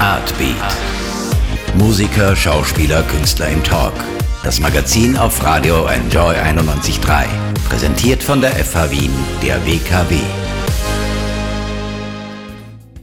Artbeat. Musiker, Schauspieler, Künstler im Talk. Das Magazin auf Radio Enjoy 91.3. Präsentiert von der FH Wien, der WKW.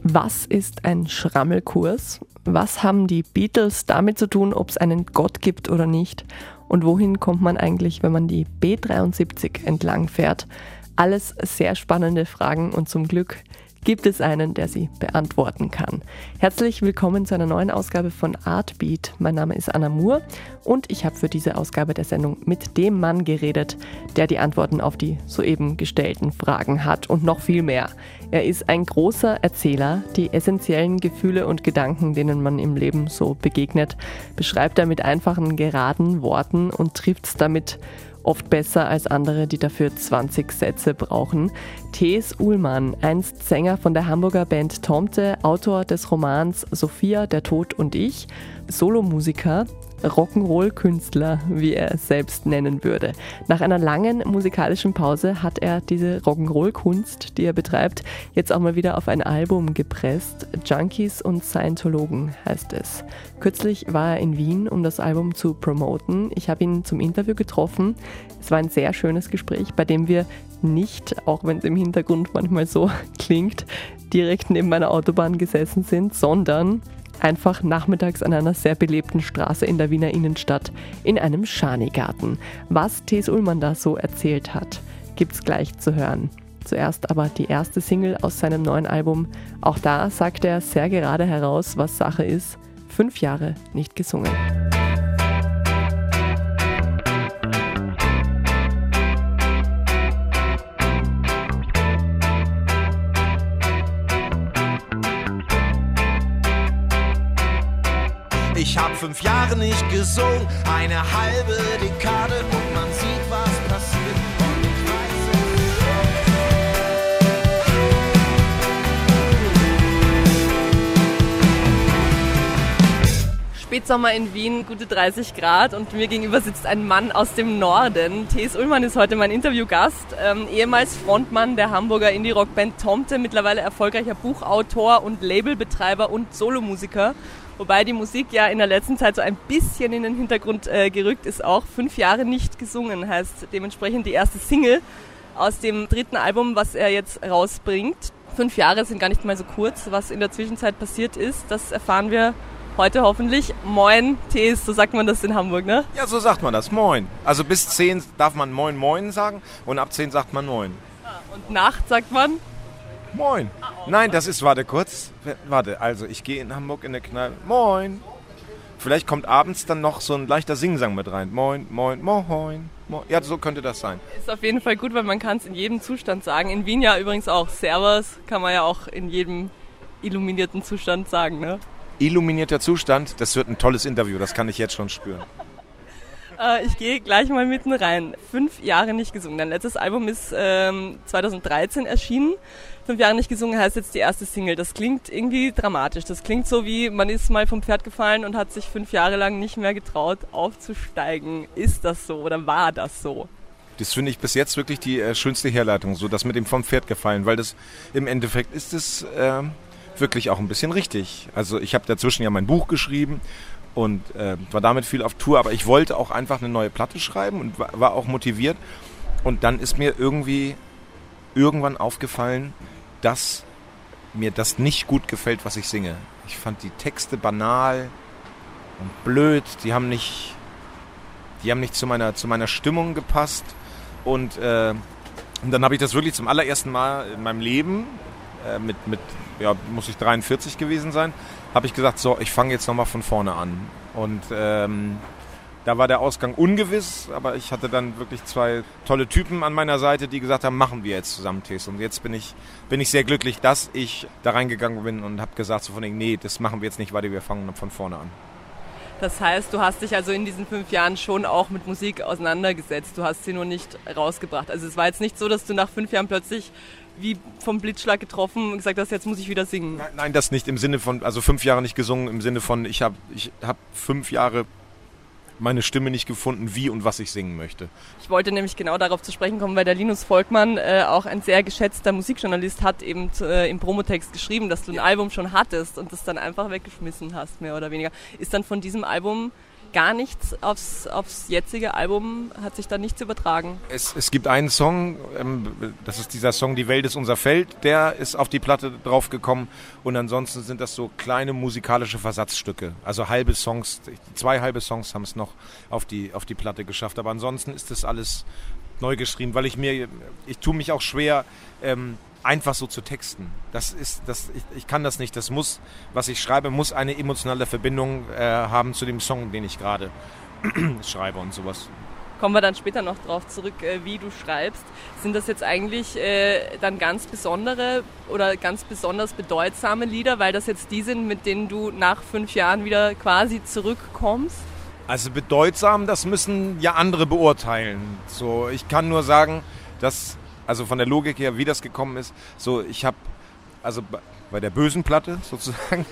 Was ist ein Schrammelkurs? Was haben die Beatles damit zu tun, ob es einen Gott gibt oder nicht? Und wohin kommt man eigentlich, wenn man die B73 entlang fährt? Alles sehr spannende Fragen und zum Glück gibt es einen, der sie beantworten kann. Herzlich willkommen zu einer neuen Ausgabe von Artbeat. Mein Name ist Anna Moore und ich habe für diese Ausgabe der Sendung mit dem Mann geredet, der die Antworten auf die soeben gestellten Fragen hat und noch viel mehr. Er ist ein großer Erzähler. Die essentiellen Gefühle und Gedanken, denen man im Leben so begegnet, beschreibt er mit einfachen, geraden Worten und trifft es damit oft besser als andere, die dafür 20 Sätze brauchen. Thes Uhlmann, einst Sänger von der Hamburger Band Tomte, Autor des Romans Sophia, der Tod und ich, Solomusiker, Rock'n'Roll-Künstler, wie er es selbst nennen würde. Nach einer langen musikalischen Pause hat er diese Rock'n'Roll-Kunst, die er betreibt, jetzt auch mal wieder auf ein Album gepresst. Junkies und Scientologen heißt es. Kürzlich war er in Wien, um das Album zu promoten. Ich habe ihn zum Interview getroffen. Es war ein sehr schönes Gespräch, bei dem wir nicht, auch wenn es im Hintergrund manchmal so klingt, direkt neben meiner Autobahn gesessen sind, sondern einfach nachmittags an einer sehr belebten Straße in der Wiener Innenstadt in einem Schanigarten. Was Thes Ullmann da so erzählt hat, gibt's gleich zu hören. Zuerst aber die erste Single aus seinem neuen Album. Auch da sagt er sehr gerade heraus, was Sache ist. Fünf Jahre nicht gesungen. Ich hab fünf Jahre nicht gesungen, eine halbe Dekade und man sieht, Spätsommer in Wien, gute 30 Grad und mir gegenüber sitzt ein Mann aus dem Norden. T.S. Ullmann ist heute mein Interviewgast, ähm, ehemals Frontmann der Hamburger Indie-Rock-Band Tomte, mittlerweile erfolgreicher Buchautor und Labelbetreiber und Solomusiker. Wobei die Musik ja in der letzten Zeit so ein bisschen in den Hintergrund äh, gerückt ist, auch fünf Jahre nicht gesungen, heißt dementsprechend die erste Single aus dem dritten Album, was er jetzt rausbringt. Fünf Jahre sind gar nicht mal so kurz. Was in der Zwischenzeit passiert ist, das erfahren wir heute hoffentlich. Moin, Tees, so sagt man das in Hamburg, ne? Ja, so sagt man das. Moin. Also bis zehn darf man Moin Moin sagen und ab zehn sagt man Moin. Und Nacht sagt man? Moin. Nein, das ist, warte kurz. Warte, also ich gehe in Hamburg in der Kneipe. Moin. Vielleicht kommt abends dann noch so ein leichter Singsang mit rein. Moin, moin, moin. moin. Ja, so könnte das sein. Ist auf jeden Fall gut, weil man kann es in jedem Zustand sagen. In Wien ja übrigens auch. Servus kann man ja auch in jedem illuminierten Zustand sagen, ne? Illuminierter Zustand, das wird ein tolles Interview, das kann ich jetzt schon spüren. Äh, ich gehe gleich mal mitten rein. Fünf Jahre nicht gesungen. Dein letztes Album ist ähm, 2013 erschienen. Fünf Jahre nicht gesungen heißt jetzt die erste Single. Das klingt irgendwie dramatisch. Das klingt so wie, man ist mal vom Pferd gefallen und hat sich fünf Jahre lang nicht mehr getraut, aufzusteigen. Ist das so oder war das so? Das finde ich bis jetzt wirklich die äh, schönste Herleitung, so das mit dem vom Pferd gefallen, weil das im Endeffekt ist es äh, wirklich auch ein bisschen richtig. Also ich habe dazwischen ja mein Buch geschrieben und äh, war damit viel auf Tour, aber ich wollte auch einfach eine neue Platte schreiben und war, war auch motiviert. Und dann ist mir irgendwie irgendwann aufgefallen, dass mir das nicht gut gefällt, was ich singe. Ich fand die Texte banal und blöd, die haben nicht, die haben nicht zu meiner, zu meiner Stimmung gepasst. Und, äh, und dann habe ich das wirklich zum allerersten Mal in meinem Leben, äh, mit, mit, ja, muss ich 43 gewesen sein, habe ich gesagt, so, ich fange jetzt nochmal von vorne an. Und ähm, da war der Ausgang ungewiss, aber ich hatte dann wirklich zwei tolle Typen an meiner Seite, die gesagt haben, machen wir jetzt zusammen Tees. Und jetzt bin ich, bin ich sehr glücklich, dass ich da reingegangen bin und habe gesagt, so von denen, nee, das machen wir jetzt nicht weiter, wir fangen von vorne an. Das heißt, du hast dich also in diesen fünf Jahren schon auch mit Musik auseinandergesetzt. Du hast sie nur nicht rausgebracht. Also es war jetzt nicht so, dass du nach fünf Jahren plötzlich wie vom Blitzschlag getroffen und gesagt hast, jetzt muss ich wieder singen. Nein, nein, das nicht im Sinne von, also fünf Jahre nicht gesungen, im Sinne von, ich habe ich hab fünf Jahre meine Stimme nicht gefunden, wie und was ich singen möchte. Ich wollte nämlich genau darauf zu sprechen kommen, weil der Linus Volkmann, äh, auch ein sehr geschätzter Musikjournalist, hat eben äh, im Promotext geschrieben, dass du ein Album schon hattest und das dann einfach weggeschmissen hast, mehr oder weniger. Ist dann von diesem Album gar nichts aufs, aufs jetzige Album, hat sich da nichts übertragen. Es, es gibt einen Song, ähm, das ist dieser Song Die Welt ist unser Feld, der ist auf die Platte draufgekommen. Und ansonsten sind das so kleine musikalische Versatzstücke, also halbe Songs, zwei halbe Songs haben es noch auf die, auf die Platte geschafft, aber ansonsten ist das alles neu geschrieben, weil ich mir, ich tue mich auch schwer, ähm, einfach so zu texten. Das ist, das, ich, ich kann das nicht. Das muss, was ich schreibe, muss eine emotionale Verbindung äh, haben zu dem Song, den ich gerade schreibe und sowas. Kommen wir dann später noch drauf zurück, äh, wie du schreibst. Sind das jetzt eigentlich äh, dann ganz besondere oder ganz besonders bedeutsame Lieder, weil das jetzt die sind, mit denen du nach fünf Jahren wieder quasi zurückkommst? Also bedeutsam, das müssen ja andere beurteilen. So, ich kann nur sagen, dass also von der Logik her, wie das gekommen ist, so ich habe, also bei der bösen Platte sozusagen,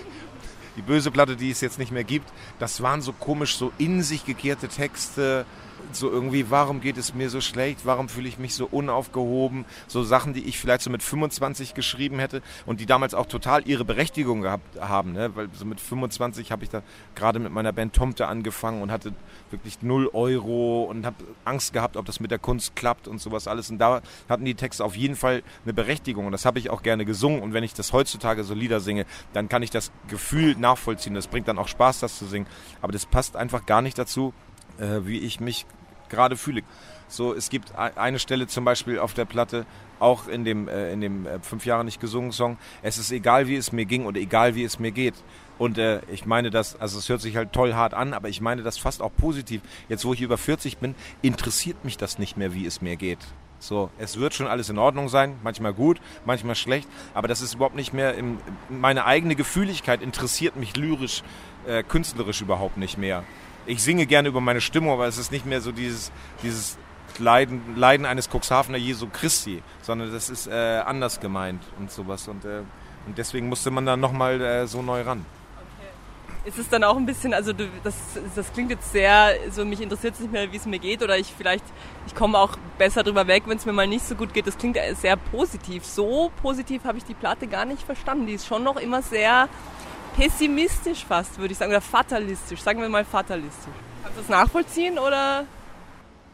die böse Platte, die es jetzt nicht mehr gibt, das waren so komisch, so in sich gekehrte Texte, so irgendwie, warum geht es mir so schlecht, warum fühle ich mich so unaufgehoben, so Sachen, die ich vielleicht so mit 25 geschrieben hätte und die damals auch total ihre Berechtigung gehabt haben, ne? weil so mit 25 habe ich da gerade mit meiner Band Tomte angefangen und hatte wirklich 0 Euro und habe Angst gehabt, ob das mit der Kunst klappt und sowas alles. Und da hatten die Texte auf jeden Fall eine Berechtigung und das habe ich auch gerne gesungen. Und wenn ich das heutzutage so Lieder singe, dann kann ich das Gefühl nachvollziehen, das bringt dann auch Spaß, das zu singen, aber das passt einfach gar nicht dazu, äh, wie ich mich gerade fühle. So, es gibt eine Stelle zum Beispiel auf der Platte, auch in dem, äh, in dem äh, fünf Jahre nicht gesungen Song. Es ist egal, wie es mir ging oder egal, wie es mir geht. Und äh, ich meine das, also es hört sich halt toll hart an, aber ich meine das fast auch positiv. Jetzt, wo ich über 40 bin, interessiert mich das nicht mehr, wie es mir geht. So, es wird schon alles in Ordnung sein, manchmal gut, manchmal schlecht, aber das ist überhaupt nicht mehr, im, meine eigene Gefühligkeit interessiert mich lyrisch, äh, künstlerisch überhaupt nicht mehr ich singe gerne über meine Stimmung, aber es ist nicht mehr so dieses, dieses Leiden, Leiden eines Cuxhavener Jesu Christi, sondern das ist äh, anders gemeint und sowas. Und, äh, und deswegen musste man dann nochmal äh, so neu ran. Ist es dann auch ein bisschen, also das, das klingt jetzt sehr, so mich interessiert es nicht mehr, wie es mir geht oder ich vielleicht, ich komme auch besser drüber weg, wenn es mir mal nicht so gut geht. Das klingt sehr positiv. So positiv habe ich die Platte gar nicht verstanden. Die ist schon noch immer sehr pessimistisch fast, würde ich sagen, oder fatalistisch. Sagen wir mal fatalistisch. Kannst du das nachvollziehen oder?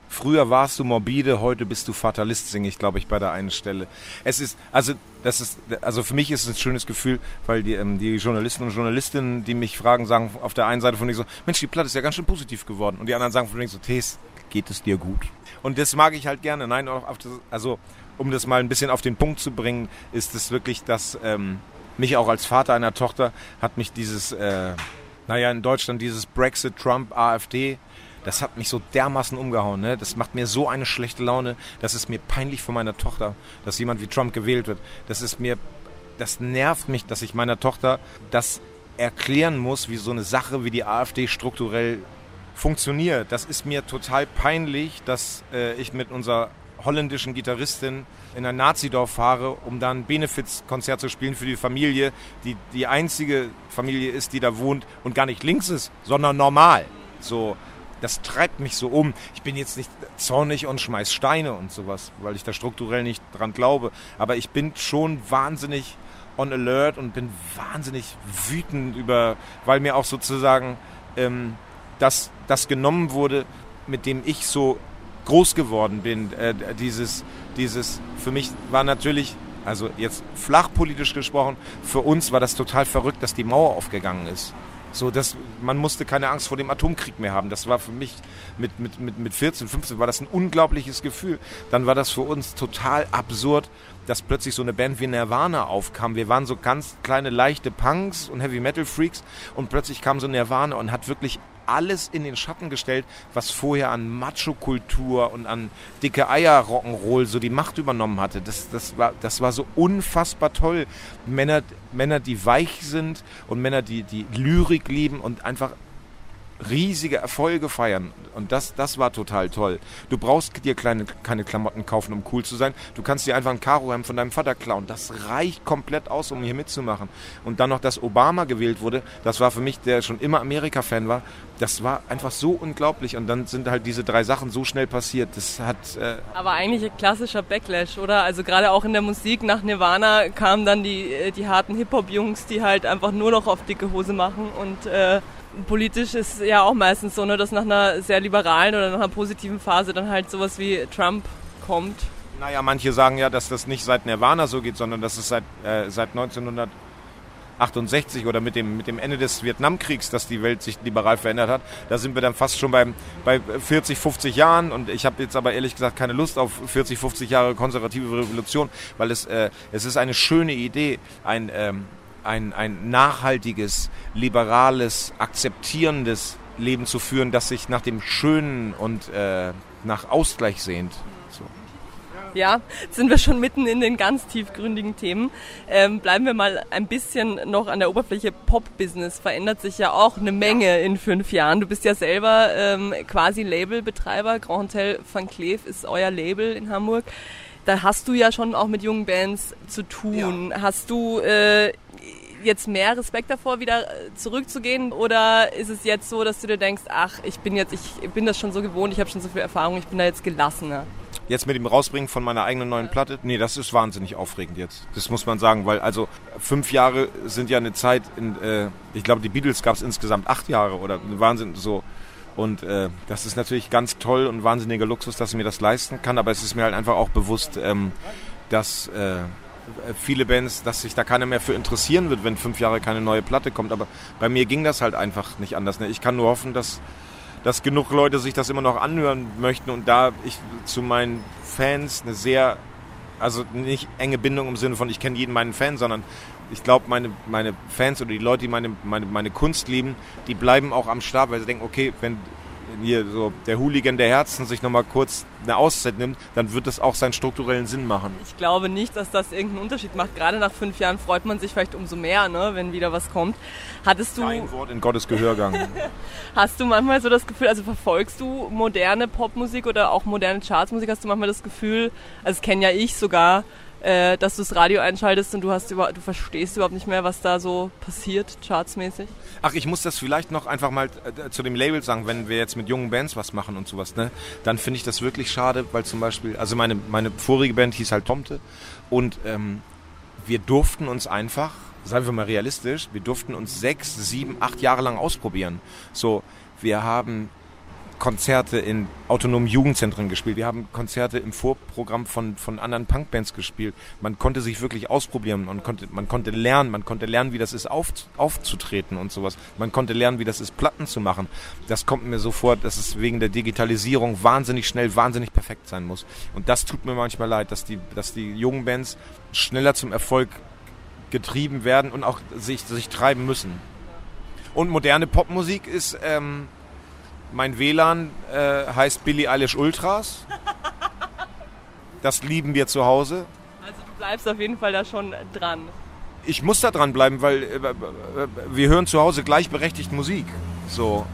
Früher warst du morbide, heute bist du Fatalist, singe ich, glaube ich, bei der einen Stelle. Es ist, also, das ist, also für mich ist es ein schönes Gefühl, weil die, ähm, die Journalisten und Journalistinnen, die mich fragen, sagen auf der einen Seite von denen so, Mensch, die Platte ist ja ganz schön positiv geworden. Und die anderen sagen von denen so, Tees, geht es dir gut? Und das mag ich halt gerne. Nein, das, also, um das mal ein bisschen auf den Punkt zu bringen, ist es wirklich das, ähm, mich auch als Vater einer Tochter hat mich dieses, äh, naja, in Deutschland dieses Brexit, Trump, AfD, das hat mich so dermaßen umgehauen. Ne? Das macht mir so eine schlechte Laune. Das ist mir peinlich vor meiner Tochter, dass jemand wie Trump gewählt wird. Das ist mir, das nervt mich, dass ich meiner Tochter das erklären muss, wie so eine Sache wie die AfD strukturell funktioniert. Das ist mir total peinlich, dass äh, ich mit unserer holländischen Gitarristin in ein Nazidorf fahre, um dann ein Benefizkonzert zu spielen für die Familie, die die einzige Familie ist, die da wohnt und gar nicht links ist, sondern normal. So, das treibt mich so um. Ich bin jetzt nicht zornig und schmeiß Steine und sowas, weil ich da strukturell nicht dran glaube. Aber ich bin schon wahnsinnig on alert und bin wahnsinnig wütend über, weil mir auch sozusagen ähm, das, das genommen wurde, mit dem ich so groß geworden bin. Äh, dieses, dieses, für mich war natürlich, also jetzt flachpolitisch gesprochen, für uns war das total verrückt, dass die Mauer aufgegangen ist. So, dass man musste keine Angst vor dem Atomkrieg mehr haben. Das war für mich mit, mit, mit, mit 14, 15 war das ein unglaubliches Gefühl. Dann war das für uns total absurd, dass plötzlich so eine Band wie Nirvana aufkam. Wir waren so ganz kleine, leichte Punks und Heavy Metal Freaks und plötzlich kam so Nirvana und hat wirklich alles in den Schatten gestellt, was vorher an Macho-Kultur und an dicke Eier-Rock'n'Roll so die Macht übernommen hatte. Das, das, war, das war so unfassbar toll. Männer, Männer, die weich sind und Männer, die, die Lyrik lieben und einfach riesige Erfolge feiern. Und das, das war total toll. Du brauchst dir kleine, keine Klamotten kaufen, um cool zu sein. Du kannst dir einfach ein Karohemd von deinem Vater klauen. Das reicht komplett aus, um hier mitzumachen. Und dann noch, dass Obama gewählt wurde, das war für mich, der schon immer Amerika-Fan war, das war einfach so unglaublich. Und dann sind halt diese drei Sachen so schnell passiert. Das hat. Äh Aber eigentlich ein klassischer Backlash, oder? Also gerade auch in der Musik nach Nirvana kamen dann die, äh, die harten Hip-Hop-Jungs, die halt einfach nur noch auf dicke Hose machen und äh, politisch ist ja auch meistens so, ne, dass nach einer sehr liberalen oder nach einer positiven Phase dann halt sowas wie Trump kommt. Naja, manche sagen ja, dass das nicht seit Nirvana so geht, sondern dass es seit, äh, seit 1968 oder mit dem, mit dem Ende des Vietnamkriegs, dass die Welt sich liberal verändert hat. Da sind wir dann fast schon beim, bei 40, 50 Jahren und ich habe jetzt aber ehrlich gesagt keine Lust auf 40, 50 Jahre konservative Revolution, weil es, äh, es ist eine schöne Idee, ein... Ähm, ein, ein nachhaltiges, liberales, akzeptierendes Leben zu führen, das sich nach dem Schönen und äh, nach Ausgleich sehnt. So. Ja, jetzt sind wir schon mitten in den ganz tiefgründigen Themen. Ähm, bleiben wir mal ein bisschen noch an der Oberfläche. Pop-Business verändert sich ja auch eine Menge in fünf Jahren. Du bist ja selber ähm, quasi Labelbetreiber. Grand Hotel Van Cleef ist euer Label in Hamburg da hast du ja schon auch mit jungen Bands zu tun. Ja. Hast du äh, jetzt mehr Respekt davor, wieder äh, zurückzugehen? Oder ist es jetzt so, dass du dir denkst, ach, ich bin jetzt, ich bin das schon so gewohnt, ich habe schon so viel Erfahrung, ich bin da jetzt gelassener? Jetzt mit dem Rausbringen von meiner eigenen neuen Platte? Nee, das ist wahnsinnig aufregend jetzt. Das muss man sagen, weil also fünf Jahre sind ja eine Zeit, in, äh, ich glaube, die Beatles gab es insgesamt acht Jahre oder Wahnsinn so. Und äh, das ist natürlich ganz toll und wahnsinniger Luxus, dass ich mir das leisten kann. Aber es ist mir halt einfach auch bewusst, ähm, dass äh, viele Bands, dass sich da keiner mehr für interessieren wird, wenn fünf Jahre keine neue Platte kommt. Aber bei mir ging das halt einfach nicht anders. Ne? Ich kann nur hoffen, dass, dass genug Leute sich das immer noch anhören möchten und da ich zu meinen Fans eine sehr, also nicht enge Bindung im Sinne von, ich kenne jeden meinen Fan, sondern ich glaube, meine, meine Fans oder die Leute, die meine, meine, meine Kunst lieben, die bleiben auch am Start, weil sie denken, okay, wenn hier so der Hooligan der Herzen sich nochmal kurz eine Auszeit nimmt, dann wird das auch seinen strukturellen Sinn machen. Ich glaube nicht, dass das irgendeinen Unterschied macht. Gerade nach fünf Jahren freut man sich vielleicht umso mehr, ne, wenn wieder was kommt. Hattest du. Ein Wort in Gottes Gehörgang. hast du manchmal so das Gefühl, also verfolgst du moderne Popmusik oder auch moderne Chartsmusik, hast du manchmal das Gefühl, also das kenne ja ich sogar, äh, dass du das Radio einschaltest und du hast über, du verstehst überhaupt nicht mehr, was da so passiert, chartsmäßig? Ach, ich muss das vielleicht noch einfach mal äh, zu dem Label sagen, wenn wir jetzt mit jungen Bands was machen und sowas, ne, dann finde ich das wirklich schade, weil zum Beispiel, also meine, meine vorige Band hieß halt Tomte und ähm, wir durften uns einfach, seien wir mal realistisch, wir durften uns sechs, sieben, acht Jahre lang ausprobieren. So, wir haben Konzerte in autonomen Jugendzentren gespielt. Wir haben Konzerte im Vorprogramm von, von anderen Punkbands gespielt. Man konnte sich wirklich ausprobieren. Man konnte, man konnte lernen. Man konnte lernen, wie das ist, auf, aufzutreten und sowas. Man konnte lernen, wie das ist, Platten zu machen. Das kommt mir so vor, dass es wegen der Digitalisierung wahnsinnig schnell, wahnsinnig perfekt sein muss. Und das tut mir manchmal leid, dass die, dass die jungen Bands schneller zum Erfolg getrieben werden und auch sich, sich treiben müssen. Und moderne Popmusik ist, ähm, mein WLAN äh, heißt Billy Eilish Ultras. Das lieben wir zu Hause. Also du bleibst auf jeden Fall da schon dran. Ich muss da dran bleiben, weil äh, wir hören zu Hause gleichberechtigt Musik. So.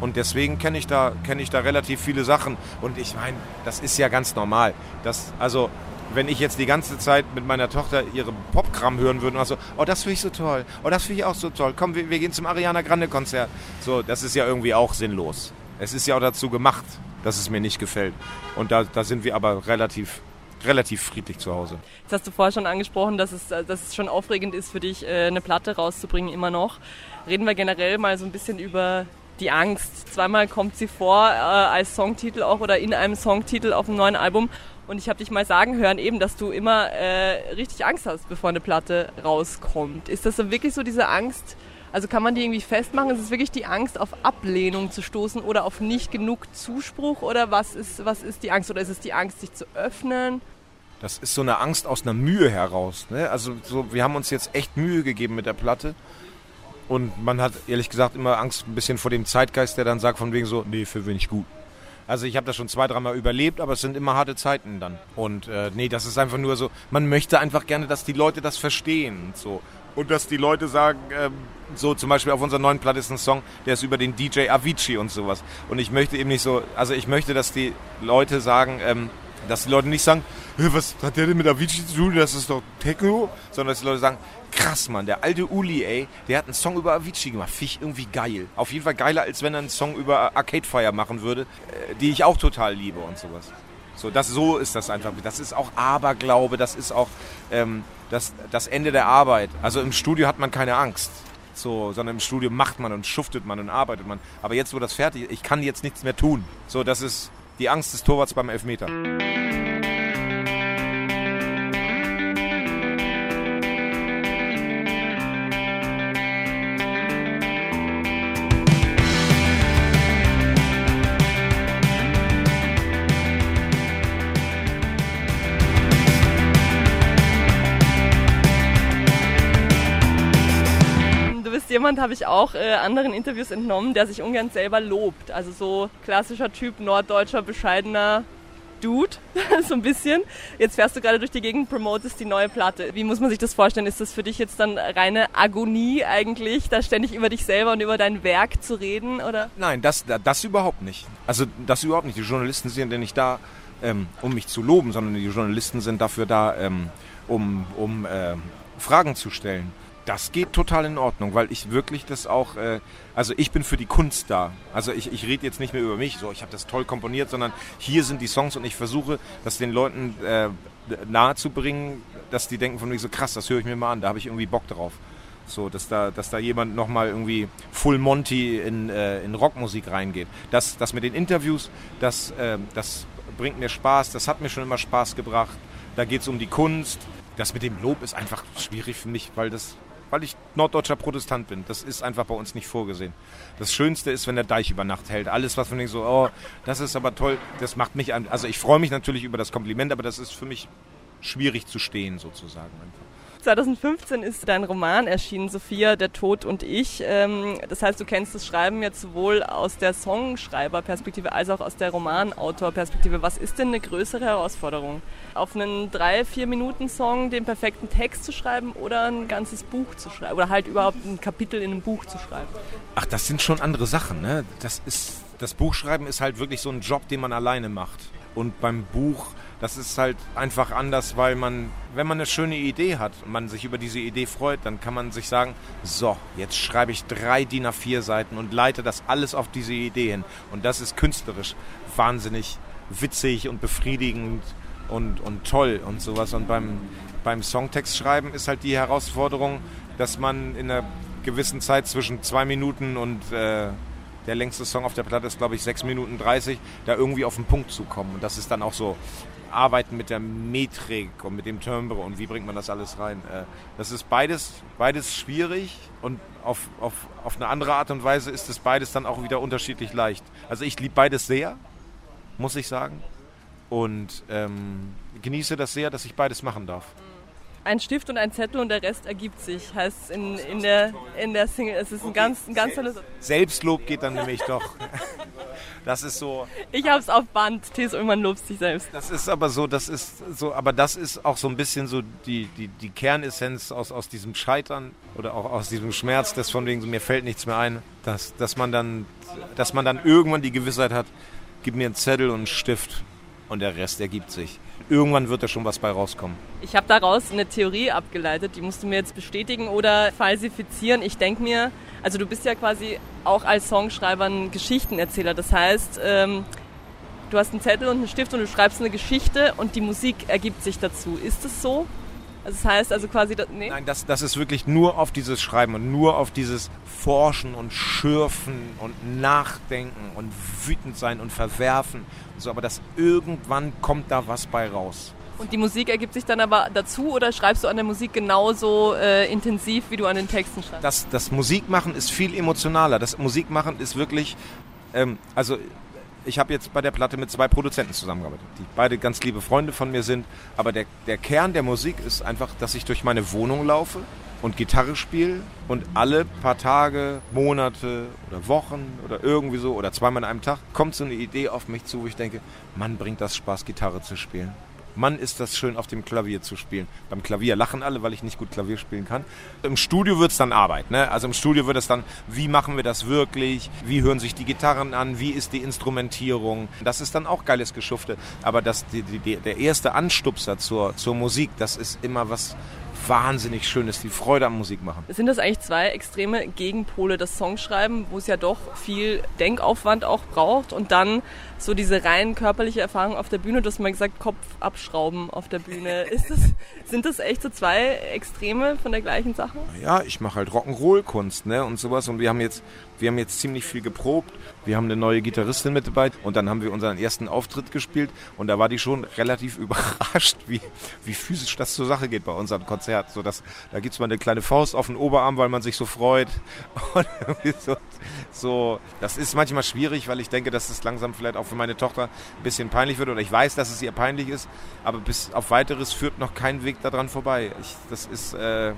Und deswegen kenne ich, da, kenn ich da relativ viele Sachen. Und ich meine, das ist ja ganz normal. Das, also, wenn ich jetzt die ganze Zeit mit meiner Tochter ihre Popkram hören würde und so, oh, das finde ich so toll, oh, das finde ich auch so toll, komm, wir, wir, gehen zum Ariana Grande Konzert. So, das ist ja irgendwie auch sinnlos. Es ist ja auch dazu gemacht, dass es mir nicht gefällt. Und da, da sind wir aber relativ relativ friedlich zu Hause. Jetzt hast du vorher schon angesprochen, dass es, dass es schon aufregend ist für dich, äh, eine Platte rauszubringen, immer noch. Reden wir generell mal so ein bisschen über die Angst. Zweimal kommt sie vor äh, als Songtitel auch oder in einem Songtitel auf einem neuen Album. Und ich habe dich mal sagen hören, eben, dass du immer äh, richtig Angst hast, bevor eine Platte rauskommt. Ist das so wirklich so diese Angst? Also kann man die irgendwie festmachen? Ist es wirklich die Angst, auf Ablehnung zu stoßen oder auf nicht genug Zuspruch? Oder was ist, was ist die Angst? Oder ist es die Angst, sich zu öffnen? Das ist so eine Angst aus einer Mühe heraus. Ne? Also so, wir haben uns jetzt echt Mühe gegeben mit der Platte. Und man hat ehrlich gesagt immer Angst ein bisschen vor dem Zeitgeist, der dann sagt von wegen so, nee, für wenig gut. Also ich habe das schon zwei, dreimal überlebt, aber es sind immer harte Zeiten dann. Und äh, nee, das ist einfach nur so, man möchte einfach gerne, dass die Leute das verstehen. Und so. Und dass die Leute sagen, ähm, so zum Beispiel auf unserer neuen Platte ist ein Song, der ist über den DJ Avicii und sowas. Und ich möchte eben nicht so, also ich möchte, dass die Leute sagen, ähm, dass die Leute nicht sagen, "Hä, was hat der denn mit Avicii zu tun, das ist doch Techno, sondern dass die Leute sagen, krass Mann, der alte Uli, ey, der hat einen Song über Avicii gemacht, finde ich irgendwie geil. Auf jeden Fall geiler, als wenn er einen Song über Arcade Fire machen würde, äh, die ich auch total liebe und sowas. So, das, so ist das einfach. Das ist auch Aberglaube, das ist auch ähm, das, das Ende der Arbeit. Also im Studio hat man keine Angst. So, sondern im Studio macht man und schuftet man und arbeitet man. Aber jetzt, wo das fertig ist, ich kann jetzt nichts mehr tun. So, das ist die Angst des Torwarts beim Elfmeter. Jemand, habe ich auch äh, anderen Interviews entnommen, der sich ungern selber lobt. Also so klassischer Typ, norddeutscher, bescheidener Dude, so ein bisschen. Jetzt fährst du gerade durch die Gegend, promotest die neue Platte. Wie muss man sich das vorstellen? Ist das für dich jetzt dann reine Agonie eigentlich, da ständig über dich selber und über dein Werk zu reden? Oder? Nein, das, das überhaupt nicht. Also das überhaupt nicht. Die Journalisten sind ja nicht da, ähm, um mich zu loben, sondern die Journalisten sind dafür da, ähm, um, um äh, Fragen zu stellen. Das geht total in Ordnung, weil ich wirklich das auch, äh, also ich bin für die Kunst da. Also ich, ich rede jetzt nicht mehr über mich, so ich habe das toll komponiert, sondern hier sind die Songs und ich versuche, das den Leuten äh, nahezubringen, dass die denken von mir so krass, das höre ich mir mal an, da habe ich irgendwie Bock drauf. So, dass da, dass da jemand nochmal irgendwie Full Monty in, äh, in Rockmusik reingeht. Das, das mit den Interviews, das, äh, das bringt mir Spaß, das hat mir schon immer Spaß gebracht. Da geht es um die Kunst. Das mit dem Lob ist einfach schwierig für mich, weil das, weil ich norddeutscher Protestant bin. Das ist einfach bei uns nicht vorgesehen. Das Schönste ist, wenn der Deich über Nacht hält. Alles, was man denkt so, oh, das ist aber toll, das macht mich an. Also ich freue mich natürlich über das Kompliment, aber das ist für mich schwierig zu stehen sozusagen. Einfach. 2015 ist dein Roman erschienen, Sophia, der Tod und ich. Ähm, Das heißt, du kennst das Schreiben jetzt sowohl aus der Songschreiberperspektive als auch aus der Romanautorperspektive. Was ist denn eine größere Herausforderung? Auf einen drei, vier Minuten Song den perfekten Text zu schreiben oder ein ganzes Buch zu schreiben? Oder halt überhaupt ein Kapitel in einem Buch zu schreiben? Ach, das sind schon andere Sachen, ne? Das ist, das Buchschreiben ist halt wirklich so ein Job, den man alleine macht. Und beim Buch, das ist halt einfach anders, weil man, wenn man eine schöne Idee hat und man sich über diese Idee freut, dann kann man sich sagen, so, jetzt schreibe ich drei DIN A4 Seiten und leite das alles auf diese Idee hin. Und das ist künstlerisch wahnsinnig witzig und befriedigend und, und toll und sowas. Und beim, beim Songtext schreiben ist halt die Herausforderung, dass man in einer gewissen Zeit zwischen zwei Minuten und äh, der längste Song auf der Platte ist, glaube ich, 6 Minuten 30, da irgendwie auf den Punkt zu kommen. Und das ist dann auch so Arbeiten mit der Metrik und mit dem Timbre und wie bringt man das alles rein. Äh, Das ist beides, beides schwierig und auf, auf, auf eine andere Art und Weise ist es beides dann auch wieder unterschiedlich leicht. Also ich liebe beides sehr, muss ich sagen. Und ähm, genieße das sehr, dass ich beides machen darf. Ein Stift und ein Zettel und der Rest ergibt sich, heißt in, in, der, in der Single. Es ist ein ganz, ein ganz tolles. Selbstlob geht dann nämlich doch. Das ist so, Ich hab's auf Band. T.S. Ullmann lobt sich selbst. Das ist aber so, das ist so, aber das ist auch so ein bisschen so die, die, die Kernessenz aus, aus diesem Scheitern oder auch aus diesem Schmerz, das von wegen so, mir fällt nichts mehr ein, dass, dass man dann, dass man dann irgendwann die Gewissheit hat, gib mir einen Zettel und einen Stift und der Rest ergibt sich. Irgendwann wird da schon was bei rauskommen. Ich habe daraus eine Theorie abgeleitet, die musst du mir jetzt bestätigen oder falsifizieren. Ich denke mir, also du bist ja quasi auch als Songschreiber ein Geschichtenerzähler. Das heißt, ähm, du hast einen Zettel und einen Stift und du schreibst eine Geschichte und die Musik ergibt sich dazu. Ist es so? Also das heißt also quasi, das, nee? Nein, das, das ist wirklich nur auf dieses Schreiben und nur auf dieses Forschen und Schürfen und Nachdenken und wütend sein und verwerfen. und So, aber das irgendwann kommt da was bei raus. Und die Musik ergibt sich dann aber dazu oder schreibst du an der Musik genauso äh, intensiv, wie du an den Texten schreibst? Das, das Musikmachen ist viel emotionaler. Das Musikmachen ist wirklich, ähm, also ich habe jetzt bei der Platte mit zwei Produzenten zusammengearbeitet, die beide ganz liebe Freunde von mir sind. Aber der, der Kern der Musik ist einfach, dass ich durch meine Wohnung laufe und Gitarre spiele und alle paar Tage, Monate oder Wochen oder irgendwie so oder zweimal an einem Tag kommt so eine Idee auf mich zu, wo ich denke, Mann, bringt das Spaß, Gitarre zu spielen. Mann, ist das schön, auf dem Klavier zu spielen. Beim Klavier lachen alle, weil ich nicht gut Klavier spielen kann. Im Studio wird es dann Arbeit. Ne? Also im Studio wird es dann, wie machen wir das wirklich? Wie hören sich die Gitarren an? Wie ist die Instrumentierung? Das ist dann auch geiles Geschufte. Aber das, die, die, der erste Anstupser zur, zur Musik, das ist immer was, wahnsinnig schön ist, die Freude am Musik machen. Sind das eigentlich zwei extreme Gegenpole, das Songschreiben, wo es ja doch viel Denkaufwand auch braucht und dann so diese rein körperliche Erfahrung auf der Bühne, dass man gesagt, Kopf abschrauben auf der Bühne. Ist das, sind das echt so zwei Extreme von der gleichen Sache? Ja, ich mache halt Rock'n'Roll-Kunst ne, und sowas und wir haben jetzt wir haben jetzt ziemlich viel geprobt. Wir haben eine neue Gitarristin mit dabei und dann haben wir unseren ersten Auftritt gespielt und da war die schon relativ überrascht, wie, wie physisch das zur Sache geht bei unserem Konzert. So, dass, da gibt es mal eine kleine Faust auf den Oberarm, weil man sich so freut. Und so, so, das ist manchmal schwierig, weil ich denke, dass es langsam vielleicht auch für meine Tochter ein bisschen peinlich wird oder ich weiß, dass es ihr peinlich ist, aber bis auf weiteres führt noch kein Weg daran vorbei. Ich, das ist... Äh,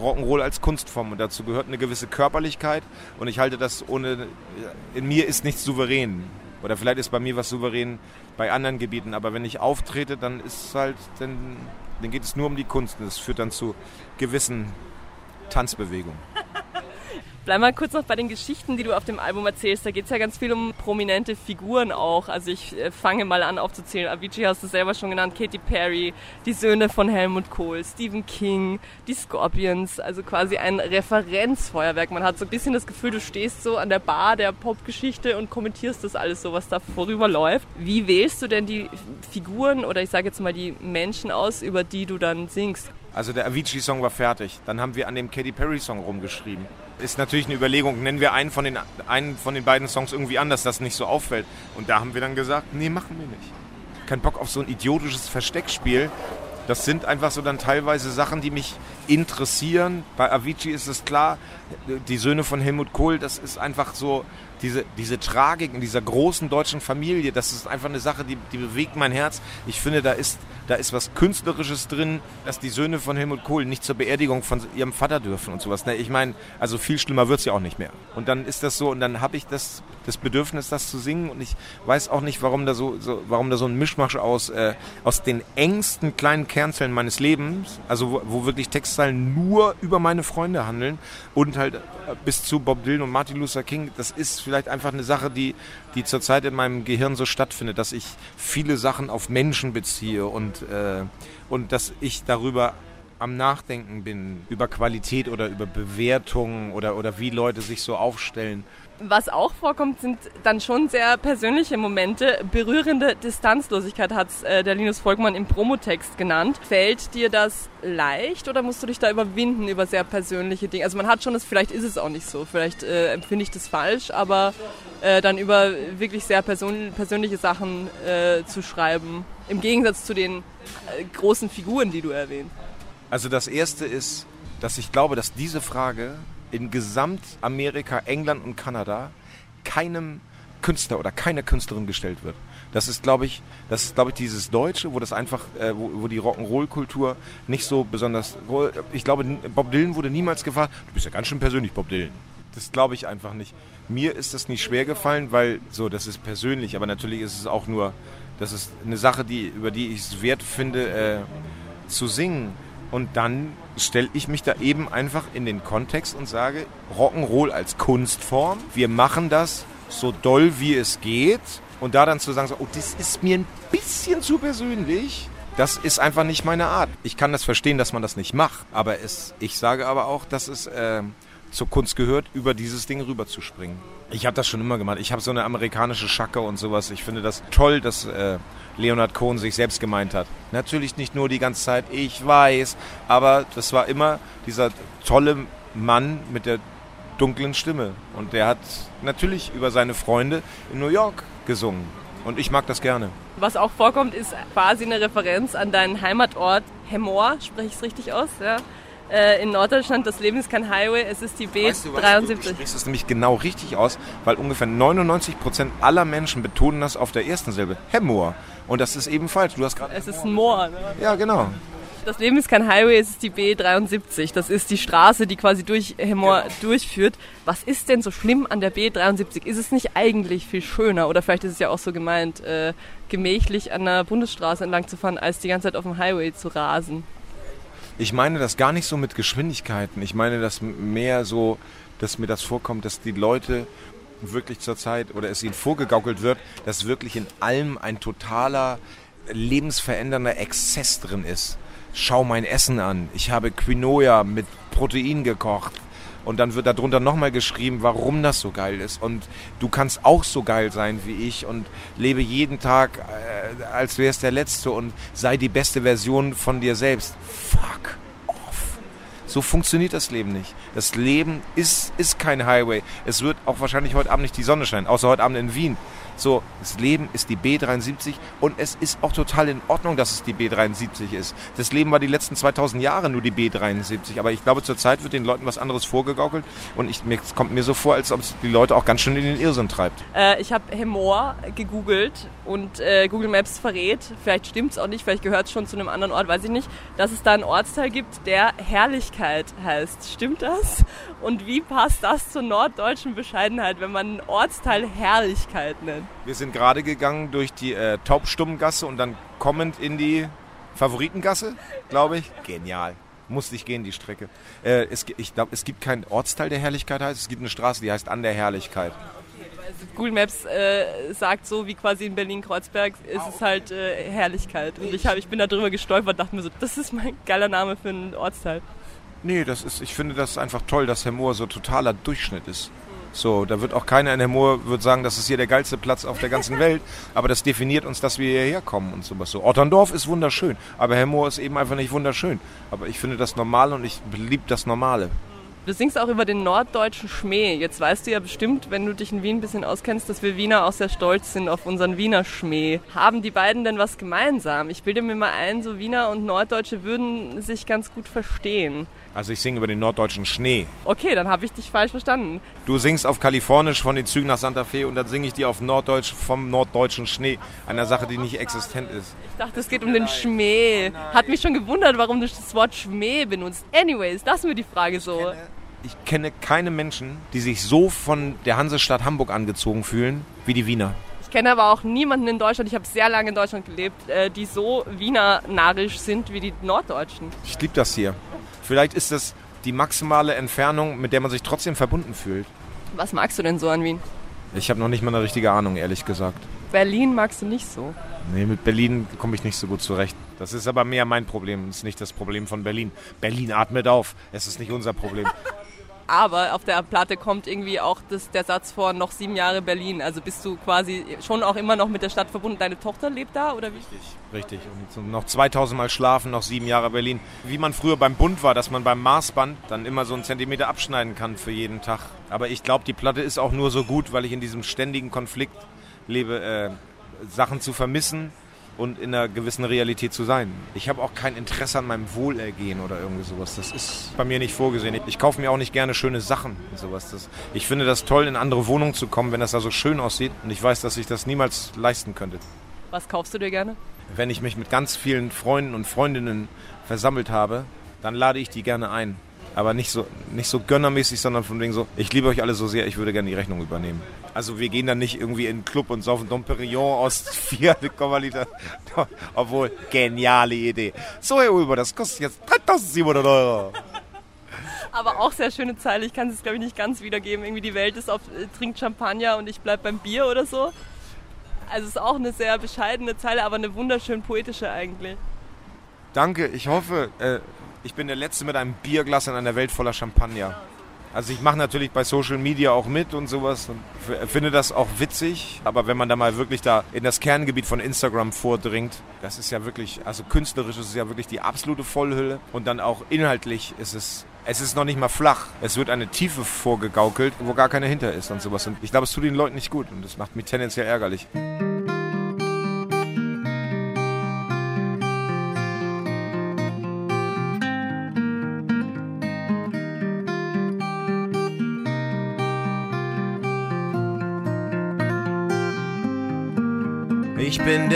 Rock'n'Roll als Kunstform und dazu gehört eine gewisse Körperlichkeit und ich halte das ohne, in mir ist nichts souverän. Oder vielleicht ist bei mir was souverän bei anderen Gebieten, aber wenn ich auftrete, dann ist halt, dann, dann geht es nur um die Kunst und das führt dann zu gewissen Tanzbewegungen. Bleib mal kurz noch bei den Geschichten, die du auf dem Album erzählst. Da geht es ja ganz viel um prominente Figuren auch. Also ich äh, fange mal an aufzuzählen. Avicii hast du selber schon genannt, Katy Perry, die Söhne von Helmut Kohl, Stephen King, die Scorpions. Also quasi ein Referenzfeuerwerk. Man hat so ein bisschen das Gefühl, du stehst so an der Bar der Popgeschichte und kommentierst das alles so, was da vorüberläuft. Wie wählst du denn die Figuren oder ich sage jetzt mal die Menschen aus, über die du dann singst? Also der Avicii-Song war fertig. Dann haben wir an dem Katy Perry-Song rumgeschrieben. Ist natürlich eine Überlegung, nennen wir einen von, den, einen von den beiden Songs irgendwie anders, dass das nicht so auffällt. Und da haben wir dann gesagt, nee, machen wir nicht. Kein Bock auf so ein idiotisches Versteckspiel. Das sind einfach so dann teilweise Sachen, die mich interessieren. Bei Avicii ist es klar, die Söhne von Helmut Kohl, das ist einfach so, diese, diese Tragik in dieser großen deutschen Familie, das ist einfach eine Sache, die, die bewegt mein Herz. Ich finde, da ist, da ist was Künstlerisches drin, dass die Söhne von Helmut Kohl nicht zur Beerdigung von ihrem Vater dürfen und sowas. Ich meine, also viel schlimmer wird es ja auch nicht mehr. Und dann ist das so, und dann habe ich das, das Bedürfnis, das zu singen. Und ich weiß auch nicht, warum da so, so warum da so ein Mischmasch aus, äh, aus den engsten kleinen Kernzellen meines Lebens, also wo, wo wirklich Textzeilen nur über meine Freunde handeln und halt äh, bis zu Bob Dylan und Martin Luther King, das ist vielleicht einfach eine Sache, die, die zurzeit in meinem Gehirn so stattfindet, dass ich viele Sachen auf Menschen beziehe und, äh, und dass ich darüber am Nachdenken bin, über Qualität oder über Bewertungen oder, oder wie Leute sich so aufstellen. Was auch vorkommt, sind dann schon sehr persönliche Momente. Berührende Distanzlosigkeit hat äh, der Linus Volkmann im Promotext genannt. Fällt dir das leicht oder musst du dich da überwinden über sehr persönliche Dinge? Also man hat schon das, vielleicht ist es auch nicht so, vielleicht äh, empfinde ich das falsch, aber äh, dann über wirklich sehr person persönliche Sachen äh, zu schreiben, im Gegensatz zu den äh, großen Figuren, die du erwähnst. Also das Erste ist, dass ich glaube, dass diese Frage in Gesamtamerika, England und Kanada keinem Künstler oder keiner Künstlerin gestellt wird. Das ist, glaube ich, das ist, glaube ich, dieses Deutsche, wo das einfach, äh, wo, wo, die Rock'n'Roll-Kultur nicht so besonders. Ich glaube, Bob Dylan wurde niemals gefragt, du bist ja ganz schön persönlich, Bob Dylan. Das glaube ich einfach nicht. Mir ist das nicht schwer gefallen, weil so, das ist persönlich, aber natürlich ist es auch nur, das ist eine Sache, die, über die ich es wert finde, äh, zu singen. Und dann stelle ich mich da eben einfach in den Kontext und sage, Rock'n'Roll als Kunstform, wir machen das so doll wie es geht. Und da dann zu sagen, so, oh, das ist mir ein bisschen zu persönlich, das ist einfach nicht meine Art. Ich kann das verstehen, dass man das nicht macht, aber es, ich sage aber auch, dass es äh, zur Kunst gehört, über dieses Ding rüberzuspringen. Ich habe das schon immer gemacht. Ich habe so eine amerikanische Schacke und sowas. Ich finde das toll, dass äh, Leonard Cohen sich selbst gemeint hat. Natürlich nicht nur die ganze Zeit, ich weiß, aber das war immer dieser tolle Mann mit der dunklen Stimme. Und der hat natürlich über seine Freunde in New York gesungen. Und ich mag das gerne. Was auch vorkommt, ist quasi eine Referenz an deinen Heimatort Hemmoor, spreche ich es richtig aus? Ja äh, in Norddeutschland, das Leben ist kein Highway, es ist die B73. Weißt du, weißt du, du sprichst es nämlich genau richtig aus, weil ungefähr 99% aller Menschen betonen das auf der ersten Silbe. Hemmoor. Und das ist eben falsch. Du hast gerade. Es ist ein Moor. Ne? Ja, genau. Das Leben ist kein Highway, es ist die B73. Das ist die Straße, die quasi durch Hemmoor genau. durchführt. Was ist denn so schlimm an der B73? Ist es nicht eigentlich viel schöner oder vielleicht ist es ja auch so gemeint, äh, gemächlich an der Bundesstraße entlang zu fahren, als die ganze Zeit auf dem Highway zu rasen? Ich meine das gar nicht so mit Geschwindigkeiten. Ich meine das mehr so, dass mir das vorkommt, dass die Leute wirklich zur Zeit oder es ihnen vorgegaukelt wird, dass wirklich in allem ein totaler lebensverändernder Exzess drin ist. Schau mein Essen an. Ich habe Quinoa mit Protein gekocht. Und dann wird darunter nochmal geschrieben, warum das so geil ist. Und du kannst auch so geil sein wie ich und lebe jeden Tag, äh, als wäre es der letzte und sei die beste Version von dir selbst. Fuck. So funktioniert das Leben nicht. Das Leben ist, ist kein Highway. Es wird auch wahrscheinlich heute Abend nicht die Sonne scheinen, außer heute Abend in Wien. So, das Leben ist die B73 und es ist auch total in Ordnung, dass es die B73 ist. Das Leben war die letzten 2000 Jahre nur die B73, aber ich glaube, zurzeit wird den Leuten was anderes vorgegaukelt und ich, mir, es kommt mir so vor, als ob es die Leute auch ganz schön in den Irrsinn treibt. Äh, ich habe Hemor gegoogelt und äh, Google Maps verrät, vielleicht stimmt es auch nicht, vielleicht gehört es schon zu einem anderen Ort, weiß ich nicht, dass es da einen Ortsteil gibt, der Herrlichkeit heißt. Stimmt das? Und wie passt das zur norddeutschen Bescheidenheit, wenn man einen Ortsteil Herrlichkeit nennt? Wir sind gerade gegangen durch die äh, Taubstummgasse und dann kommend in die Favoritengasse, glaube ich. Genial. Musste ich gehen, die Strecke. Äh, es, ich glaube, es gibt keinen Ortsteil, der Herrlichkeit heißt. Es gibt eine Straße, die heißt An der Herrlichkeit. Google Maps äh, sagt so, wie quasi in Berlin-Kreuzberg, ist es halt äh, Herrlichkeit. Und ich, hab, ich bin da drüber gestolpert und dachte mir so, das ist mein geiler Name für einen Ortsteil. Nee, das ist, ich finde das einfach toll, dass Herr Mohr so totaler Durchschnitt ist. So, da wird auch keiner in Hemmoor wird sagen, das ist hier der geilste Platz auf der ganzen Welt, aber das definiert uns, dass wir hierher kommen und sowas. So, Otterndorf ist wunderschön, aber Hemmoor ist eben einfach nicht wunderschön. Aber ich finde das normal und ich liebe das Normale. Du singst auch über den norddeutschen Schmäh. Jetzt weißt du ja bestimmt, wenn du dich in Wien ein bisschen auskennst, dass wir Wiener auch sehr stolz sind auf unseren Wiener Schmäh. Haben die beiden denn was gemeinsam? Ich bilde mir mal ein, so Wiener und Norddeutsche würden sich ganz gut verstehen. Also ich singe über den norddeutschen Schnee. Okay, dann habe ich dich falsch verstanden. Du singst auf Kalifornisch von den Zügen nach Santa Fe und dann singe ich dir auf Norddeutsch vom norddeutschen Schnee. Einer Sache, die nicht existent ist. Ich dachte, es geht um den Schmäh. Hat mich schon gewundert, warum du das Wort Schmäh benutzt. Anyways, lassen wir die Frage so. Ich kenne, keine Menschen, die sich so von der Hansestadt Hamburg angezogen fühlen, wie die Wiener. Ich kenne aber auch niemanden in Deutschland, ich habe sehr lange in Deutschland gelebt, äh, die so Wiener narisch sind wie die Norddeutschen. Ich liebe das hier. Vielleicht ist das die maximale Entfernung, mit der man sich trotzdem verbunden fühlt. Was magst du denn so an Wien? Ich habe noch nicht mal eine richtige Ahnung, ehrlich gesagt. Berlin magst du nicht so? Nee, mit Berlin komme ich nicht so gut zurecht. Das ist aber mehr mein Problem, das ist nicht das Problem von Berlin. Berlin atmet auf, es ist nicht unser Problem. Aber auf der Platte kommt irgendwie auch das, der Satz vor noch sieben Jahre Berlin. Also bist du quasi schon auch immer noch mit der Stadt verbunden. Deine Tochter lebt da oder wie? Richtig, richtig. Und noch 2000 Mal schlafen, noch sieben Jahre Berlin. Wie man früher beim Bund war, dass man beim Maßband dann immer so einen Zentimeter abschneiden kann für jeden Tag. Aber ich glaube, die Platte ist auch nur so gut, weil ich in diesem ständigen Konflikt lebe, äh, Sachen zu vermissen und in einer gewissen Realität zu sein. Ich habe auch kein Interesse an meinem Wohlergehen oder irgendwie sowas. Das ist bei mir nicht vorgesehen. Ich kaufe mir auch nicht gerne schöne Sachen und sowas. Das, ich finde das toll, in andere Wohnungen zu kommen, wenn das da so schön aussieht. Und ich weiß, dass ich das niemals leisten könnte. Was kaufst du dir gerne? Wenn ich mich mit ganz vielen Freunden und Freundinnen versammelt habe, dann lade ich die gerne ein aber nicht so, nicht so gönnermäßig, sondern von wegen so, ich liebe euch alle so sehr, ich würde gerne die Rechnung übernehmen. Also wir gehen dann nicht irgendwie in den Club und saufen Dom Perignon aus 4 Liter. Obwohl, geniale Idee. So, Herr Ulber, das kostet jetzt 3700 Euro. Aber auch sehr schöne Zeile. Ich kann es, glaube ich, nicht ganz wiedergeben. Irgendwie die Welt ist auf, äh, trinkt Champagner und ich bleibe beim Bier oder so. Also es ist auch eine sehr bescheidene Zeile, aber eine wunderschön poetische eigentlich. Danke. Ich hoffe, äh, ich bin der Letzte mit einem Bierglas in einer Welt voller Champagner. Also ich mache natürlich bei Social Media auch mit und sowas und finde das auch witzig. Aber wenn man da mal wirklich da in das Kerngebiet von Instagram vordringt, das ist ja wirklich, also künstlerisch ist es ja wirklich die absolute Vollhülle. Und dann auch inhaltlich ist es, es ist noch nicht mal flach. Es wird eine Tiefe vorgegaukelt, wo gar keine hinter ist und sowas. Und ich glaube, es tut den Leuten nicht gut und das macht mich tendenziell ärgerlich.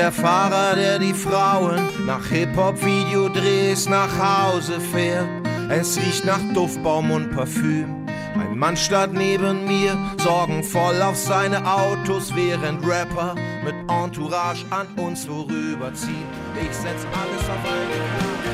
Der Fahrer, der die Frauen nach Hip-Hop-Videodrehs nach Hause fährt. Es riecht nach Duftbaum und Parfüm. Ein Mann statt neben mir, sorgenvoll auf seine Autos, während Rapper mit Entourage an uns vorüberziehen. Ich setz alles auf eine Karte.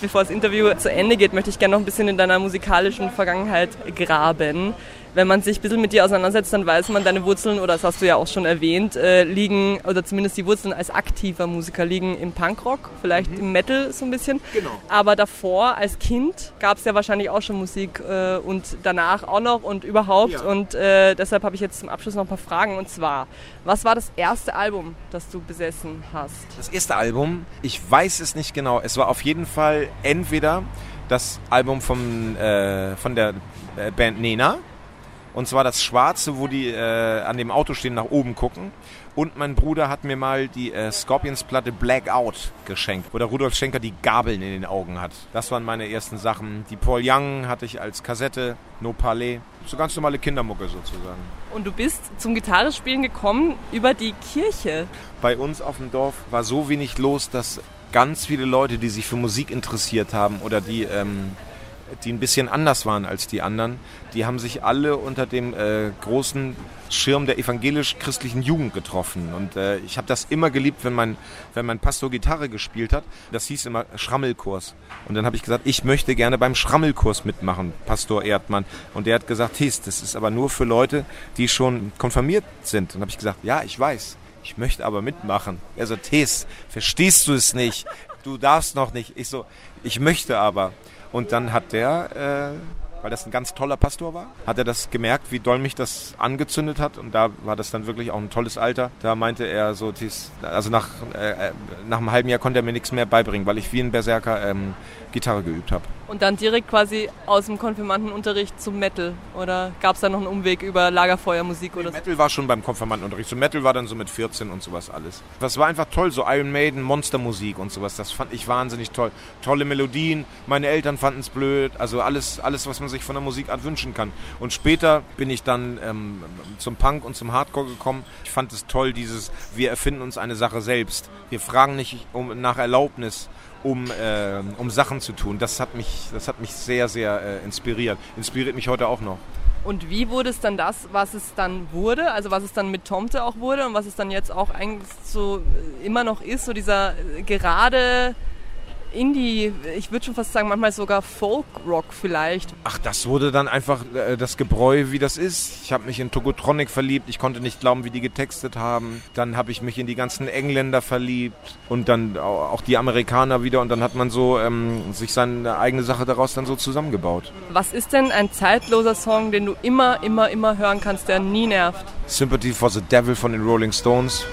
Bevor das Interview zu Ende geht, möchte ich gerne noch ein bisschen in deiner musikalischen Vergangenheit graben. Wenn man sich ein bisschen mit dir auseinandersetzt, dann weiß man, deine Wurzeln, oder das hast du ja auch schon erwähnt, äh, liegen, oder zumindest die Wurzeln als aktiver Musiker liegen im Punkrock, vielleicht im Metal so ein bisschen. Genau. Aber davor, als Kind, gab es ja wahrscheinlich auch schon Musik äh, und danach auch noch und überhaupt. Ja. Und äh, deshalb habe ich jetzt zum Abschluss noch ein paar Fragen. Und zwar, was war das erste Album, das du besessen hast? Das erste Album, ich weiß es nicht genau. Es war auf jeden Fall entweder das Album vom, äh, von der äh, Band Nena. Und zwar das Schwarze, wo die äh, an dem Auto stehen, nach oben gucken. Und mein Bruder hat mir mal die äh, Scorpions-Platte Blackout geschenkt, wo der Rudolf Schenker die Gabeln in den Augen hat. Das waren meine ersten Sachen. Die Paul Young hatte ich als Kassette, No Palais. So ganz normale Kindermucke sozusagen. Und du bist zum Gitarrespielen gekommen über die Kirche. bei uns auf dem Dorf war so wenig los, dass ganz viele Leute, die sich für Musik interessiert haben oder die, ähm, die ein bisschen anders waren als die anderen, die haben sich alle unter dem äh, großen Schirm der evangelisch-christlichen Jugend getroffen. Und äh, ich habe das immer geliebt, wenn mein, wenn mein Pastor Gitarre gespielt hat. Das hieß immer Schrammelkurs. Und dann habe ich gesagt, ich möchte gerne beim Schrammelkurs mitmachen, Pastor Erdmann. Und der hat gesagt, His, das ist aber nur für Leute, die schon konfirmiert sind. Und habe ich gesagt, ja, ich weiß. Ich möchte aber mitmachen. Er so, Tes, verstehst du es nicht? Du darfst noch nicht. Ich so, ich möchte aber. Und dann hat der, äh, weil das ein ganz toller Pastor war, hat er das gemerkt, wie doll mich das angezündet hat. Und da war das dann wirklich auch ein tolles Alter. Da meinte er so, Tes, also nach, äh, äh, nach einem halben Jahr konnte er mir nichts mehr beibringen, weil ich wie ein Berserker ähm, Gitarre geübt habe. Und dann direkt quasi aus dem Konfirmandenunterricht zum Metal? Oder gab es da noch einen Umweg über Lagerfeuermusik oder so? Metal war schon beim Konfirmandenunterricht. So Metal war dann so mit 14 und sowas alles. Das war einfach toll, so Iron Maiden, Monstermusik und sowas. Das fand ich wahnsinnig toll. Tolle Melodien. Meine Eltern fanden es blöd. Also alles, alles, was man sich von der Musikart wünschen kann. Und später bin ich dann ähm, zum Punk und zum Hardcore gekommen. Ich fand es toll, dieses, wir erfinden uns eine Sache selbst. Wir fragen nicht um, nach Erlaubnis. Um, äh, um Sachen zu tun. Das hat mich, das hat mich sehr, sehr äh, inspiriert. Inspiriert mich heute auch noch. Und wie wurde es dann das, was es dann wurde? Also was es dann mit Tomte auch wurde und was es dann jetzt auch eigentlich so äh, immer noch ist, so dieser äh, gerade Indie, ich würde schon fast sagen, manchmal sogar Folk-Rock vielleicht. Ach, das wurde dann einfach äh, das Gebräu, wie das ist. Ich habe mich in Togotronic verliebt. Ich konnte nicht glauben, wie die getextet haben. Dann habe ich mich in die ganzen Engländer verliebt und dann au- auch die Amerikaner wieder. Und dann hat man so ähm, sich seine eigene Sache daraus dann so zusammengebaut. Was ist denn ein zeitloser Song, den du immer, immer, immer hören kannst, der nie nervt? Sympathy for the Devil von den Rolling Stones.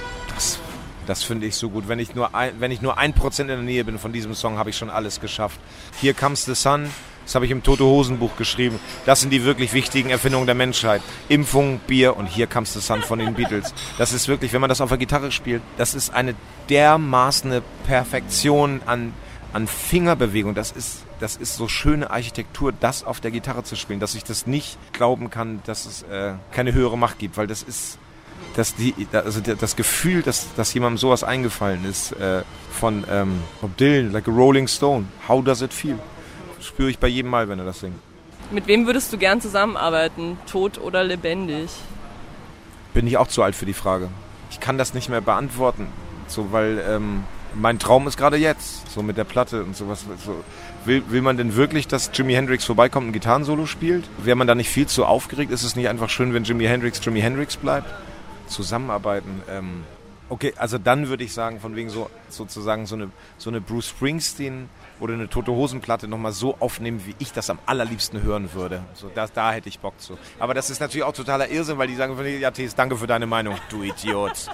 Das, finde ich so gut. Wenn ich nur ein, wenn ich nur ein Prozent in der Nähe bin von diesem Song, habe ich schon alles geschafft. Here Comes the Sun. Das habe ich im Tote Hosen Buch geschrieben. Das sind die wirklich wichtigen Erfindungen der Menschheit. Impfung, Bier und Here Comes the Sun von den Beatles. Das ist wirklich, wenn man das auf der Gitarre spielt, das ist eine dermaßen Perfektion an, an Fingerbewegung. Das ist, das ist so schöne Architektur, das auf der Gitarre zu spielen, dass ich das nicht glauben kann, dass es äh, keine höhere Macht gibt, weil das ist, dass die, also das Gefühl, dass, dass jemandem sowas eingefallen ist äh, von ähm, Bob Dylan, like a Rolling Stone. How does it feel? Spüre ich bei jedem Mal, wenn er das singt. Mit wem würdest du gern zusammenarbeiten? Tot oder lebendig? Bin ich auch zu alt für die Frage. Ich kann das nicht mehr beantworten, so weil ähm, mein Traum ist gerade jetzt, so mit der Platte und sowas. So. Will, will man denn wirklich, dass Jimi Hendrix vorbeikommt und ein Gitarrensolo spielt? Wäre man da nicht viel zu aufgeregt? Ist es nicht einfach schön, wenn Jimi Hendrix Jimi Hendrix bleibt? Zusammenarbeiten. Ähm, okay, also dann würde ich sagen, von wegen so sozusagen so eine, so eine Bruce Springsteen oder eine Tote Hosenplatte nochmal so aufnehmen, wie ich das am allerliebsten hören würde. So, da, da hätte ich Bock zu. Aber das ist natürlich auch totaler Irrsinn, weil die sagen, ja, Thies, danke für deine Meinung, du Idiot.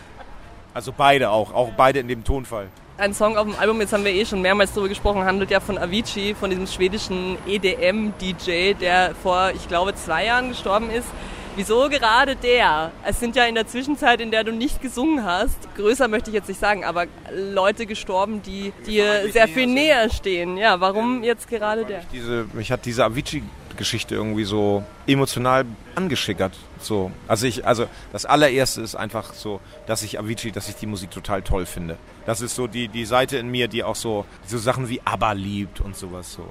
Also beide auch, auch beide in dem Tonfall. Ein Song auf dem Album, jetzt haben wir eh schon mehrmals darüber gesprochen, handelt ja von Avicii, von diesem schwedischen EDM-DJ, der vor, ich glaube, zwei Jahren gestorben ist. Wieso gerade der? Es sind ja in der Zwischenzeit, in der du nicht gesungen hast, größer möchte ich jetzt nicht sagen, aber Leute gestorben, die dir sehr viel näher stehen. Ja, warum jetzt gerade der? Diese, mich hat diese Avicii-Geschichte irgendwie so emotional angeschickert. So. Also ich, also das allererste ist einfach so, dass ich Avicii, dass ich die Musik total toll finde. Das ist so die, die Seite in mir, die auch so, so Sachen wie ABBA liebt und sowas so.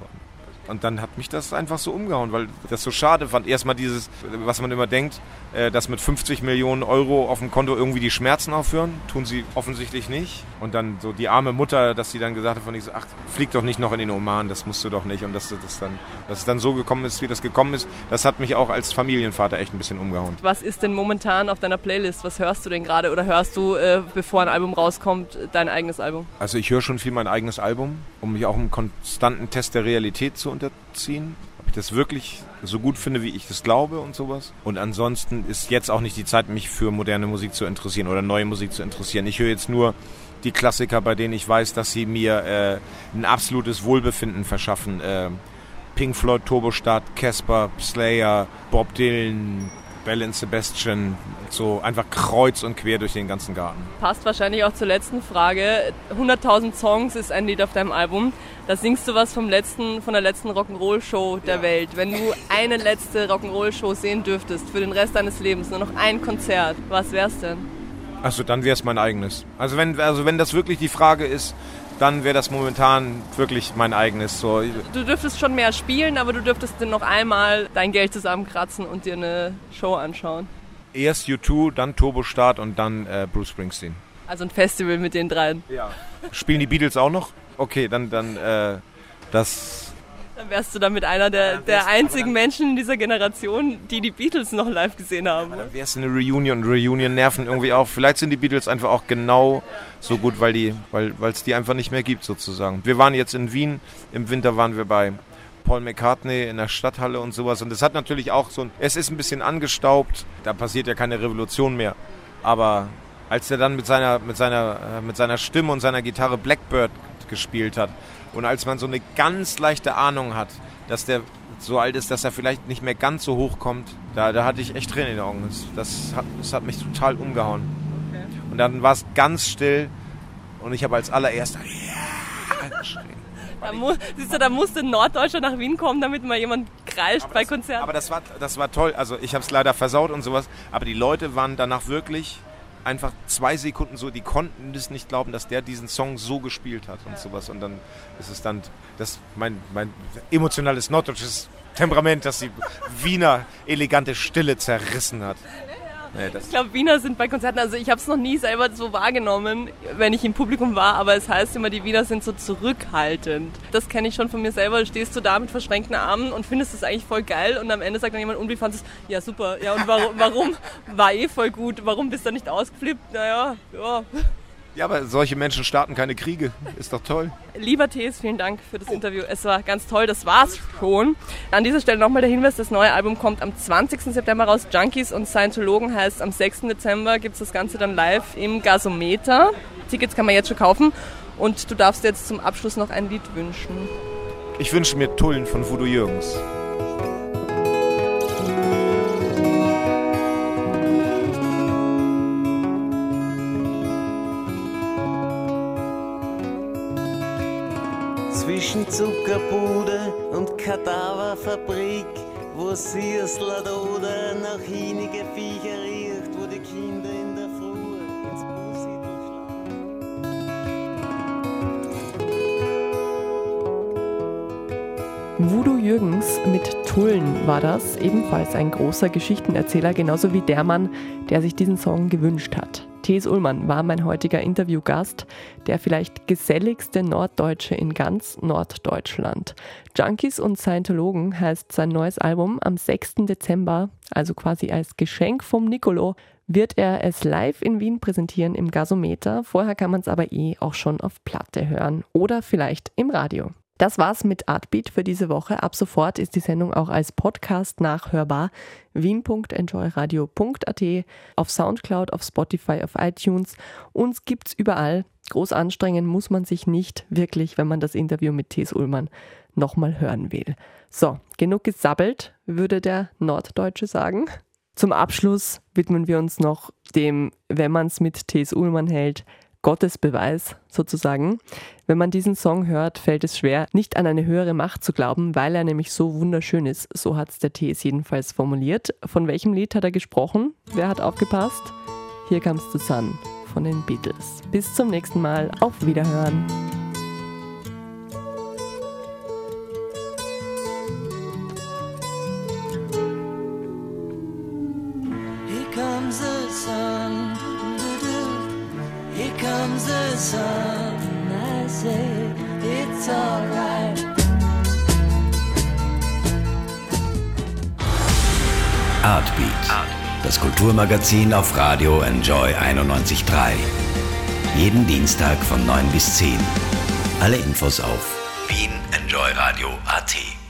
Und dann hat mich das einfach so umgehauen, weil das so schade fand. Erstmal dieses, was man immer denkt, äh, dass mit 50 Millionen Euro auf dem Konto irgendwie die Schmerzen aufhören. Tun sie offensichtlich nicht. Und dann so die arme Mutter, dass sie dann gesagt hat von ich so, ach, flieg doch nicht noch in den Oman, das musst du doch nicht. Und dass, das dann, dass es dann so gekommen ist, wie das gekommen ist, das hat mich auch als Familienvater echt ein bisschen umgehauen. Was ist denn momentan auf deiner Playlist? Was hörst du denn gerade? Oder hörst du, äh, bevor ein Album rauskommt, dein eigenes Album? Also ich höre schon viel mein eigenes Album, um mich auch im konstanten Test der Realität zu unterziehen ob ich das wirklich so gut finde, wie ich das glaube und sowas. Und ansonsten ist jetzt auch nicht die Zeit, mich für moderne Musik zu interessieren oder neue Musik zu interessieren. Ich höre jetzt nur die Klassiker, bei denen ich weiß, dass sie mir äh, ein absolutes Wohlbefinden verschaffen. Äh, Pink Floyd, Turbostart, Casper, Slayer, Bob Dylan, Bell and Sebastian, so einfach kreuz und quer durch den ganzen Garten. Passt wahrscheinlich auch zur letzten Frage. 100.000 Songs ist ein Lied auf deinem Album. Da singst du was vom letzten, von der letzten Rock'n'Roll-Show der ja. Welt. Wenn du eine letzte Rock'n'Roll-Show sehen dürftest für den Rest deines Lebens, nur noch ein Konzert, was wär's denn? Achso, dann wäre es mein eigenes. Also wenn, also wenn das wirklich die Frage ist, dann wäre das momentan wirklich mein eigenes. So. Du dürftest schon mehr spielen, aber du dürftest dann noch einmal dein Geld zusammenkratzen und dir eine Show anschauen. Erst U2, dann Turbostart und dann äh, Bruce Springsteen. Also ein Festival mit den dreien. Ja. Spielen die Beatles auch noch? Okay, dann, dann äh, das dann wärst du damit einer der, der einzigen Menschen in dieser Generation, die die Beatles noch live gesehen haben. Dann wäre es eine Reunion. Reunion nerven irgendwie auch. Vielleicht sind die Beatles einfach auch genau so gut, weil die, weil es die einfach nicht mehr gibt sozusagen. Wir waren jetzt in Wien. Im Winter waren wir bei Paul McCartney in der Stadthalle und sowas. Und das hat natürlich auch so ein. Es ist ein bisschen angestaubt. Da passiert ja keine Revolution mehr. Aber als er dann mit seiner, mit seiner, äh, mit seiner Stimme und seiner Gitarre Blackbird gespielt hat, und als man so eine ganz leichte Ahnung hat, dass der so alt ist, dass er vielleicht nicht mehr ganz so hoch kommt, da, da hatte ich echt Tränen in den Augen. Das, das, hat, das hat mich total umgehauen. Okay. Und dann war es ganz still und ich habe als allererster ja, geschrien. Da, mu siehst du, da musste ein Norddeutscher nach Wien kommen, damit mal jemand kreischt aber bei das, Konzerten. Aber das war, das war toll. Also ich habe es leider versaut und sowas. Aber die Leute waren danach wirklich einfach zwei Sekunden so, die konnten es nicht glauben, dass der diesen Song so gespielt hat und sowas. Und dann ist es dann das mein, mein emotionales norddeutsches Temperament, das die Wiener elegante Stille zerrissen hat. Nee, ich glaube, Wiener sind bei Konzerten, also ich habe es noch nie selber so wahrgenommen, wenn ich im Publikum war, aber es heißt immer, die Wiener sind so zurückhaltend. Das kenne ich schon von mir selber. Stehst du da mit verschränkten Armen und findest es eigentlich voll geil und am Ende sagt dann jemand, und wie fandest du? Ja, super. Ja, und warum, warum? War eh voll gut. Warum bist du nicht ausgeflippt? Naja, ja. Ja, aber solche Menschen starten keine Kriege. Ist doch toll. Lieber Thees, vielen Dank für das. Interview. Es war ganz toll. Das war's schon. An dieser Stelle nochmal der Hinweis, das neue Album kommt am 20. September raus. Junkies und Scientologen heißt, am 6. Dezember gibt es das Ganze dann live im Gasometer. Tickets kann man jetzt schon kaufen. Und du darfst jetzt zum Abschluss noch ein Lied wünschen. Ich wünsche mir Tullen von Voodoo Jürgens. Zuckerbude und Kadaverfabrik, wo Siersler oder nach hinige Viecher riecht, wo die Kinder in der Früh ins Bussi durchschlagen. Voodoo Jürgens mit Tullen war das, ebenfalls ein großer Geschichtenerzähler, genauso wie der Mann, der sich diesen Song gewünscht hat. Thes Ullmann war mein heutiger Interviewgast, der vielleicht geselligste Norddeutsche in ganz Norddeutschland. Junkies und Scientologen heißt sein neues Album am 6. Dezember, also quasi als Geschenk vom Nicolo, wird er es live in Wien präsentieren im Gasometer. Vorher kann man es aber eh auch schon auf Platte hören oder vielleicht im Radio. Das war's mit Artbeat für diese Woche. Ab sofort ist die Sendung auch als Podcast nachhörbar. wien.enjoyradio.at, auf Soundcloud, auf Spotify, auf iTunes. Uns gibt's überall. Groß anstrengen muss man sich nicht wirklich, wenn man das Interview mit Thies Ullmann nochmal hören will. So, genug gesabbelt, würde der Norddeutsche sagen. Zum Abschluss widmen wir uns noch dem, wenn man es mit T.S. Ullmann hält, Gottesbeweis sozusagen. Wenn man diesen Song hört, fällt es schwer, nicht an eine höhere Macht zu glauben, weil er nämlich so wunderschön ist. So hat es der T.S. jedenfalls formuliert. Von welchem Lied hat er gesprochen? Wer hat aufgepasst? Hier Comes the Sun von den Beatles. Bis zum nächsten Mal. Auf Wiederhören. Artbeat, das Kulturmagazin auf Radio Enjoy 91.3. Jeden Dienstag von 9 bis 10. Alle Infos auf wienenjoyradio.at.